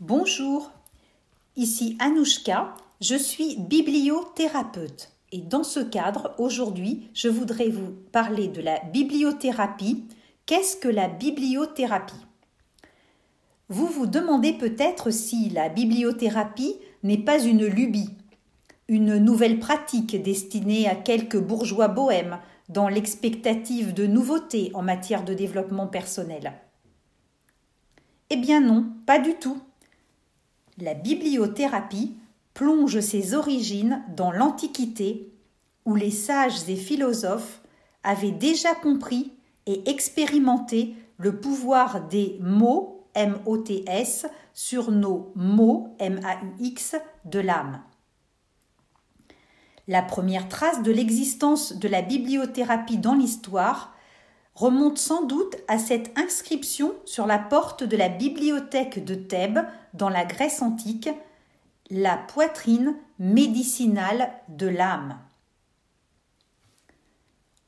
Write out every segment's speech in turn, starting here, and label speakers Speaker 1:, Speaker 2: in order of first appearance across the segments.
Speaker 1: Bonjour, ici Anouchka, je suis bibliothérapeute et dans ce cadre, aujourd'hui, je voudrais vous parler de la bibliothérapie. Qu'est-ce que la bibliothérapie? Vous vous demandez peut-être si la bibliothérapie n'est pas une lubie, une nouvelle pratique destinée à quelques bourgeois bohèmes dans l'expectative de nouveautés en matière de développement personnel. Eh bien non, pas du tout la bibliothérapie plonge ses origines dans l'Antiquité, où les sages et philosophes avaient déjà compris et expérimenté le pouvoir des mots M-O-T-S sur nos mots M-A-U-X de l'âme. La première trace de l'existence de la bibliothérapie dans l'histoire remonte sans doute à cette inscription sur la porte de la bibliothèque de Thèbes dans la Grèce antique, la poitrine médicinale de l'âme.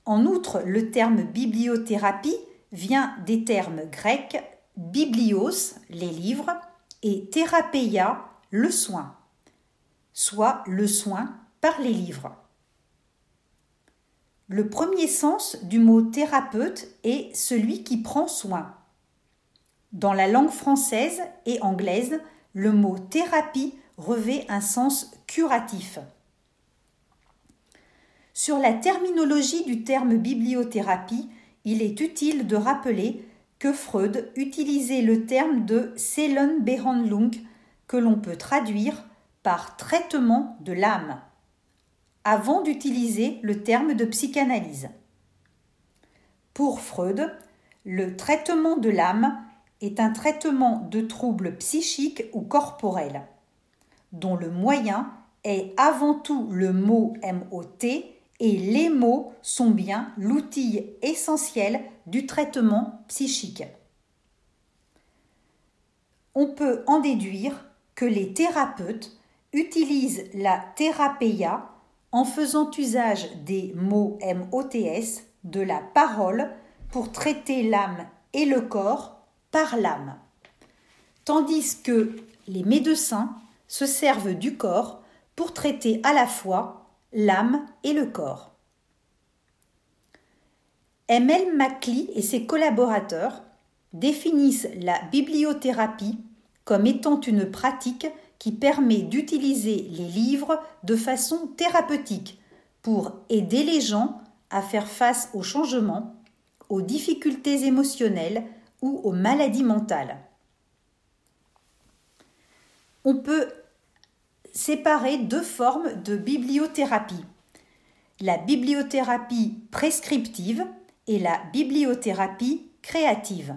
Speaker 1: En outre, le terme bibliothérapie vient des termes grecs biblios, les livres, et thérapeia, le soin, soit le soin par les livres. Le premier sens du mot thérapeute est celui qui prend soin. Dans la langue française et anglaise, le mot thérapie revêt un sens curatif. Sur la terminologie du terme bibliothérapie, il est utile de rappeler que Freud utilisait le terme de Seelenbehandlung que l'on peut traduire par traitement de l'âme avant d'utiliser le terme de psychanalyse. Pour Freud, le traitement de l'âme est un traitement de troubles psychiques ou corporels, dont le moyen est avant tout le mot MOT et les mots sont bien l'outil essentiel du traitement psychique. On peut en déduire que les thérapeutes utilisent la thérapéia en faisant usage des mots MOTS, de la parole, pour traiter l'âme et le corps par l'âme. Tandis que les médecins se servent du corps pour traiter à la fois l'âme et le corps. M.L. Macley et ses collaborateurs définissent la bibliothérapie comme étant une pratique qui permet d'utiliser les livres de façon thérapeutique pour aider les gens à faire face aux changements, aux difficultés émotionnelles ou aux maladies mentales. On peut séparer deux formes de bibliothérapie. La bibliothérapie prescriptive et la bibliothérapie créative.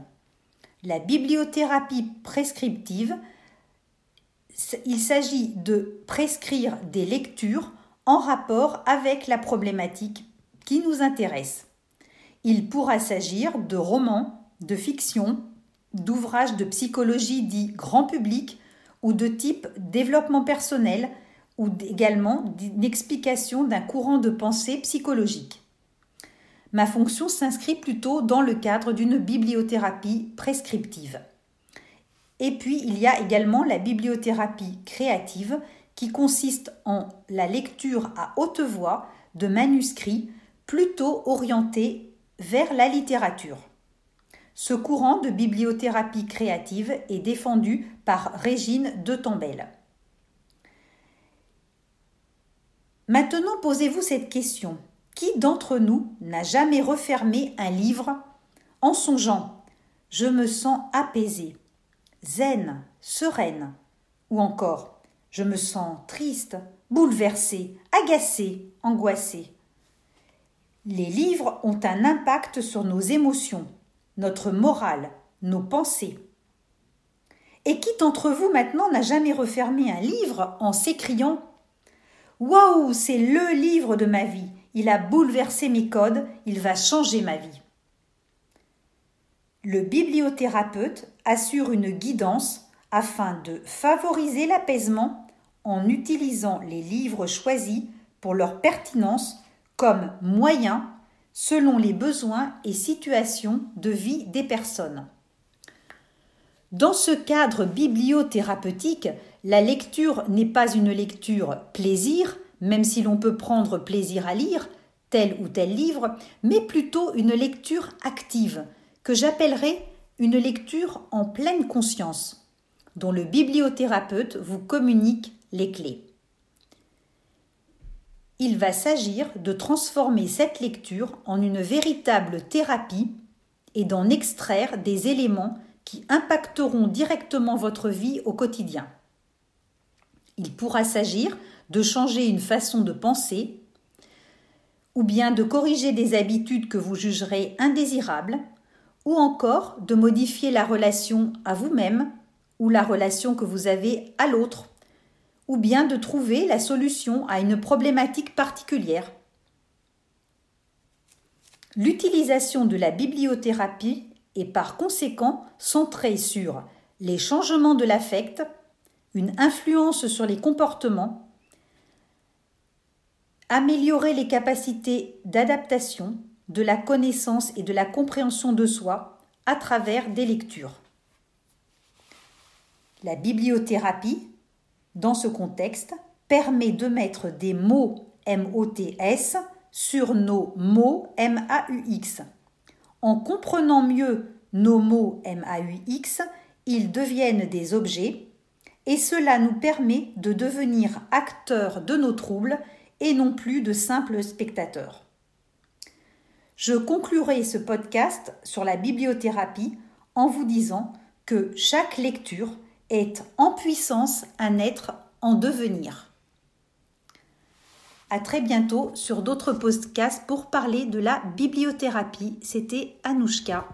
Speaker 1: La bibliothérapie prescriptive il s'agit de prescrire des lectures en rapport avec la problématique qui nous intéresse. Il pourra s'agir de romans, de fiction, d'ouvrages de psychologie dits grand public ou de type développement personnel ou également d'une explication d'un courant de pensée psychologique. Ma fonction s'inscrit plutôt dans le cadre d'une bibliothérapie prescriptive. Et puis, il y a également la bibliothérapie créative qui consiste en la lecture à haute voix de manuscrits plutôt orientés vers la littérature. Ce courant de bibliothérapie créative est défendu par Régine de Tombelle. Maintenant, posez-vous cette question. Qui d'entre nous n'a jamais refermé un livre en songeant Je me sens apaisé zen, sereine, ou encore je me sens triste, bouleversée, agacée, angoissée. Les livres ont un impact sur nos émotions, notre morale, nos pensées. Et qui d'entre vous maintenant n'a jamais refermé un livre en s'écriant Waouh, c'est le livre de ma vie, il a bouleversé mes codes, il va changer ma vie. Le bibliothérapeute assure une guidance afin de favoriser l'apaisement en utilisant les livres choisis pour leur pertinence comme moyen selon les besoins et situations de vie des personnes. Dans ce cadre bibliothérapeutique, la lecture n'est pas une lecture plaisir, même si l'on peut prendre plaisir à lire tel ou tel livre, mais plutôt une lecture active, que j'appellerai une lecture en pleine conscience, dont le bibliothérapeute vous communique les clés. Il va s'agir de transformer cette lecture en une véritable thérapie et d'en extraire des éléments qui impacteront directement votre vie au quotidien. Il pourra s'agir de changer une façon de penser, ou bien de corriger des habitudes que vous jugerez indésirables, ou encore de modifier la relation à vous-même ou la relation que vous avez à l'autre ou bien de trouver la solution à une problématique particulière. L'utilisation de la bibliothérapie est par conséquent centrée sur les changements de l'affect, une influence sur les comportements, améliorer les capacités d'adaptation, de la connaissance et de la compréhension de soi à travers des lectures. La bibliothérapie dans ce contexte, permet de mettre des mots MOTS sur nos mots MAUX. En comprenant mieux nos mots MAUX, ils deviennent des objets et cela nous permet de devenir acteurs de nos troubles et non plus de simples spectateurs. Je conclurai ce podcast sur la bibliothérapie en vous disant que chaque lecture est en puissance un être en devenir. À très bientôt sur d'autres podcasts pour parler de la bibliothérapie. C'était Anouchka.